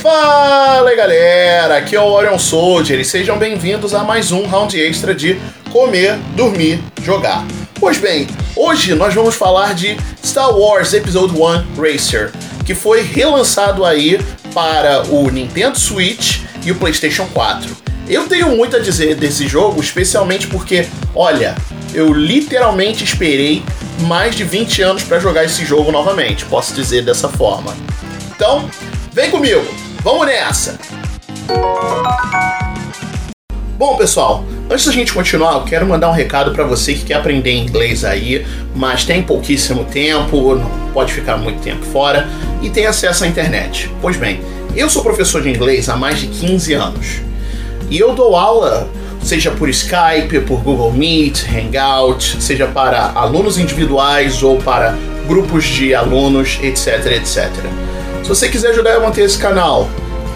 Fala galera, aqui é o Orion Soldier e sejam bem-vindos a mais um round extra de comer, dormir, jogar. Pois bem, hoje nós vamos falar de Star Wars Episode 1 Racer, que foi relançado aí para o Nintendo Switch e o PlayStation 4. Eu tenho muito a dizer desse jogo, especialmente porque, olha, eu literalmente esperei mais de 20 anos para jogar esse jogo novamente, posso dizer dessa forma. Então, vem comigo! Vamos nessa! Bom, pessoal, antes da gente continuar, eu quero mandar um recado para você que quer aprender inglês aí, mas tem pouquíssimo tempo, não pode ficar muito tempo fora e tem acesso à internet. Pois bem, eu sou professor de inglês há mais de 15 anos e eu dou aula seja por Skype, por Google Meet, Hangout, seja para alunos individuais ou para grupos de alunos, etc, etc. Se você quiser ajudar a manter esse canal,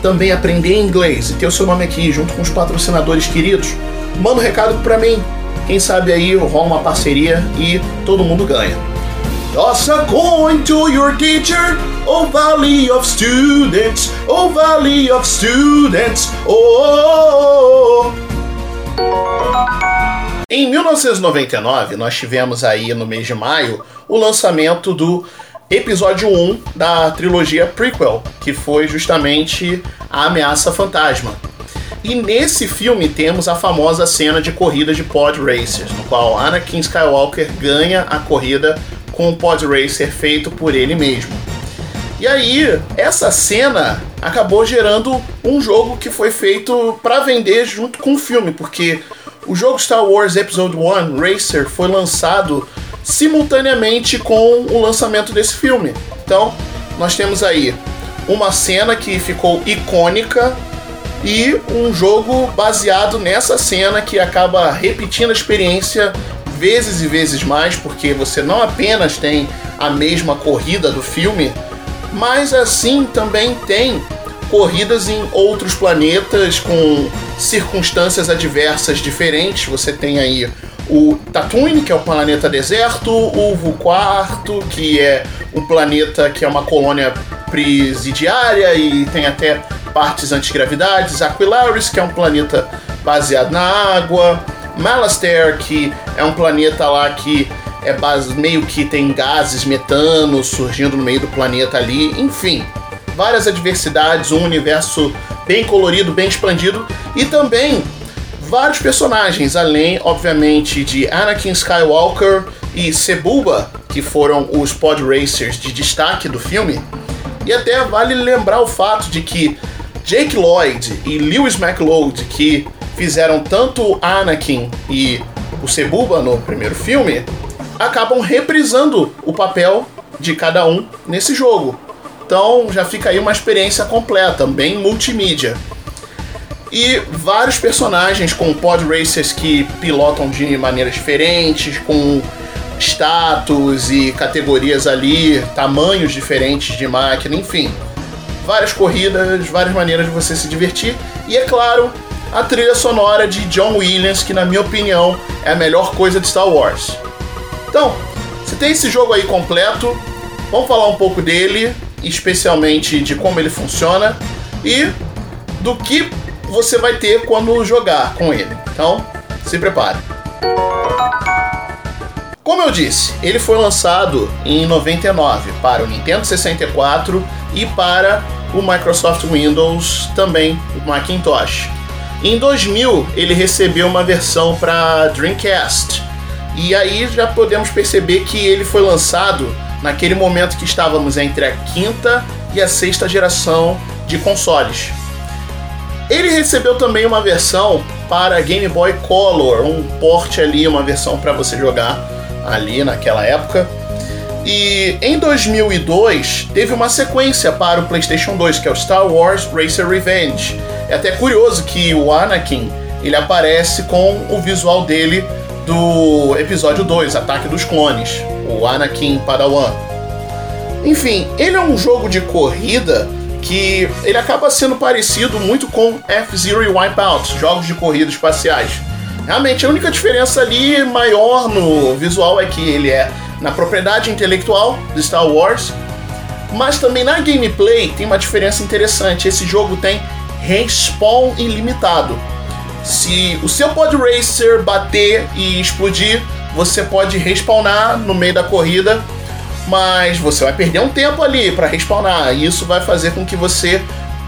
também aprender inglês e ter o seu nome aqui junto com os patrocinadores queridos, manda um recado para mim. Quem sabe aí rola uma parceria e todo mundo ganha. Toss a coin to your teacher, oh valley of students, oh valley of students, oh. Em 1999, nós tivemos aí no mês de maio o lançamento do episódio 1 da trilogia prequel, que foi justamente a Ameaça Fantasma. E nesse filme temos a famosa cena de corrida de pod racers, no qual Anakin Skywalker ganha a corrida com o pod racer feito por ele mesmo. E aí, essa cena acabou gerando um jogo que foi feito para vender junto com o filme, porque o jogo Star Wars Episode 1 Racer foi lançado simultaneamente com o lançamento desse filme. Então, nós temos aí uma cena que ficou icônica e um jogo baseado nessa cena que acaba repetindo a experiência vezes e vezes mais, porque você não apenas tem a mesma corrida do filme, mas assim também tem corridas em outros planetas com circunstâncias adversas diferentes. Você tem aí o Tatooine, que é o planeta deserto, o Vuquarto, que é um planeta que é uma colônia presidiária e tem até partes antigravidades, Aquilaris, que é um planeta baseado na água, Malaster, que é um planeta lá que é base, meio que tem gases metano surgindo no meio do planeta ali, enfim, várias adversidades, um universo bem colorido, bem expandido e também vários personagens, além, obviamente, de Anakin Skywalker e Sebulba, que foram os pod racers de destaque do filme. E até vale lembrar o fato de que Jake Lloyd e Lewis McLeod, que fizeram tanto Anakin e o Sebulba no primeiro filme, acabam reprisando o papel de cada um nesse jogo. Então já fica aí uma experiência completa, bem multimídia. E vários personagens com pod racers que pilotam de maneiras diferentes, com status e categorias ali, tamanhos diferentes de máquina, enfim. Várias corridas, várias maneiras de você se divertir. E é claro, a trilha sonora de John Williams, que na minha opinião é a melhor coisa de Star Wars. Então, se tem esse jogo aí completo, vamos falar um pouco dele, especialmente de como ele funciona e do que você vai ter quando jogar com ele. Então, se prepare. Como eu disse, ele foi lançado em 99 para o Nintendo 64 e para o Microsoft Windows, também o Macintosh. Em 2000, ele recebeu uma versão para Dreamcast. E aí já podemos perceber que ele foi lançado naquele momento que estávamos entre a quinta e a sexta geração de consoles. Ele recebeu também uma versão para Game Boy Color, um port ali, uma versão para você jogar ali naquela época. E em 2002 teve uma sequência para o PlayStation 2, que é o Star Wars Racer Revenge. É até curioso que o Anakin ele aparece com o visual dele do episódio 2, Ataque dos Clones, o Anakin Padawan. Enfim, ele é um jogo de corrida que ele acaba sendo parecido muito com F-Zero e Wipeout, jogos de corrida espaciais. Realmente a única diferença ali maior no visual é que ele é na propriedade intelectual de Star Wars, Mas também na gameplay tem uma diferença interessante. Esse jogo tem respawn ilimitado. Se o seu pod racer bater e explodir, você pode respawnar no meio da corrida, mas você vai perder um tempo ali para respawnar. E isso vai fazer com que você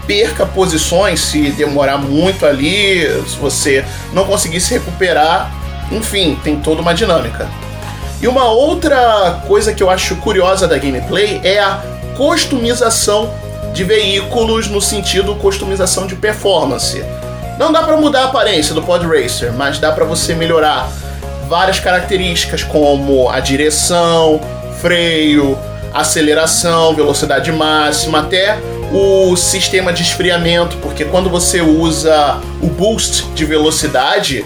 perca posições se demorar muito ali, se você não conseguir se recuperar. Enfim, tem toda uma dinâmica. E uma outra coisa que eu acho curiosa da gameplay é a customização de veículos no sentido customização de performance. Não dá para mudar a aparência do Pod Racer, mas dá para você melhorar várias características como a direção, freio, aceleração, velocidade máxima, até o sistema de esfriamento, porque quando você usa o boost de velocidade,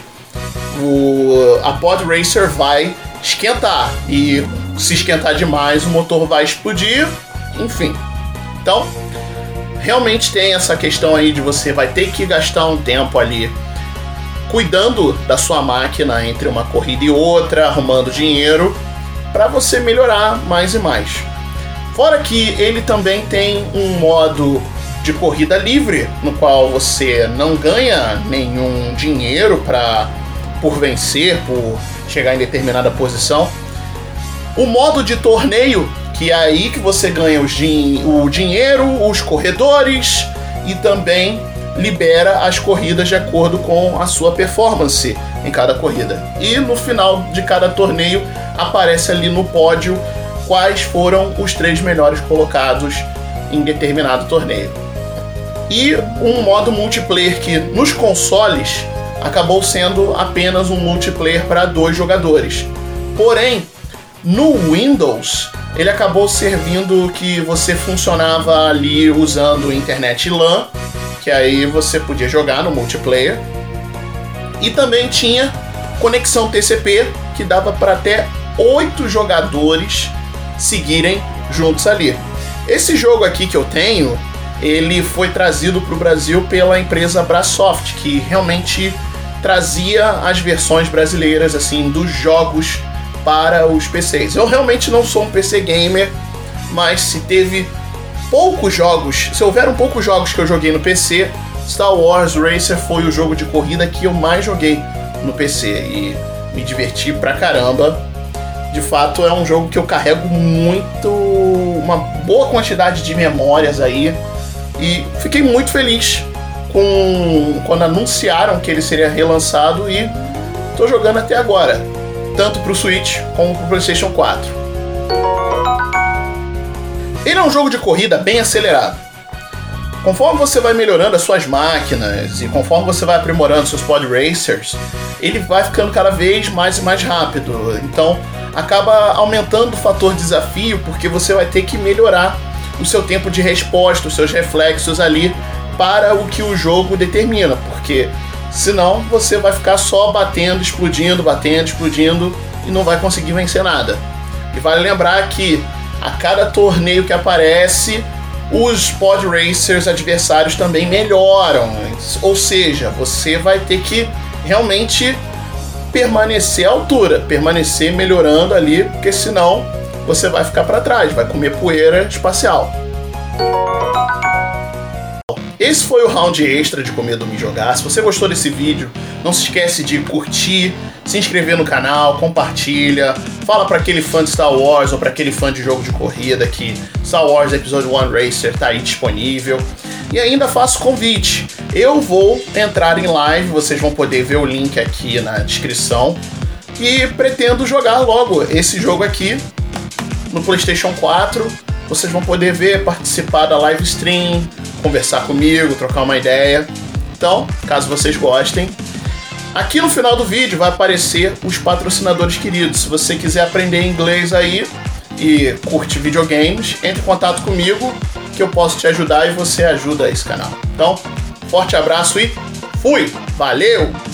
o, a Pod Racer vai esquentar e se esquentar demais o motor vai explodir, enfim. Então, realmente tem essa questão aí de você vai ter que gastar um tempo ali cuidando da sua máquina entre uma corrida e outra, arrumando dinheiro para você melhorar mais e mais. Fora que ele também tem um modo de corrida livre, no qual você não ganha nenhum dinheiro para por vencer, por chegar em determinada posição. O modo de torneio que é aí que você ganha din o dinheiro, os corredores e também libera as corridas de acordo com a sua performance em cada corrida. E no final de cada torneio aparece ali no pódio quais foram os três melhores colocados em determinado torneio. E um modo multiplayer que nos consoles acabou sendo apenas um multiplayer para dois jogadores. Porém, no Windows ele acabou servindo que você funcionava ali usando internet LAN, que aí você podia jogar no multiplayer. E também tinha conexão TCP, que dava para até oito jogadores seguirem juntos ali. Esse jogo aqui que eu tenho, ele foi trazido para o Brasil pela empresa Brasoft, que realmente trazia as versões brasileiras assim dos jogos para os PCs. Eu realmente não sou um PC gamer, mas se teve poucos jogos, se houveram poucos jogos que eu joguei no PC, Star Wars Racer foi o jogo de corrida que eu mais joguei no PC e me diverti pra caramba. De fato, é um jogo que eu carrego muito, uma boa quantidade de memórias aí e fiquei muito feliz com quando anunciaram que ele seria relançado e tô jogando até agora tanto para o Switch como para o PlayStation 4. Ele é um jogo de corrida bem acelerado. Conforme você vai melhorando as suas máquinas e conforme você vai aprimorando seus pod racers, ele vai ficando cada vez mais e mais rápido. Então acaba aumentando o fator desafio porque você vai ter que melhorar o seu tempo de resposta, os seus reflexos ali para o que o jogo determina, porque Senão você vai ficar só batendo, explodindo, batendo, explodindo e não vai conseguir vencer nada. E vale lembrar que a cada torneio que aparece, os pod racers adversários também melhoram. Ou seja, você vai ter que realmente permanecer à altura, permanecer melhorando ali, porque senão você vai ficar para trás, vai comer poeira espacial. Esse foi o round extra de Comer Me Jogar. Se você gostou desse vídeo, não se esquece de curtir, se inscrever no canal, compartilha, fala para aquele fã de Star Wars ou para aquele fã de jogo de corrida que Star Wars Episode 1 Racer tá aí disponível. E ainda faço convite. Eu vou entrar em live, vocês vão poder ver o link aqui na descrição. E pretendo jogar logo esse jogo aqui no PlayStation 4. Vocês vão poder ver, participar da live stream, conversar comigo, trocar uma ideia. Então, caso vocês gostem, aqui no final do vídeo vai aparecer os patrocinadores queridos. Se você quiser aprender inglês aí e curte videogames, entre em contato comigo que eu posso te ajudar e você ajuda esse canal. Então, forte abraço e fui! Valeu!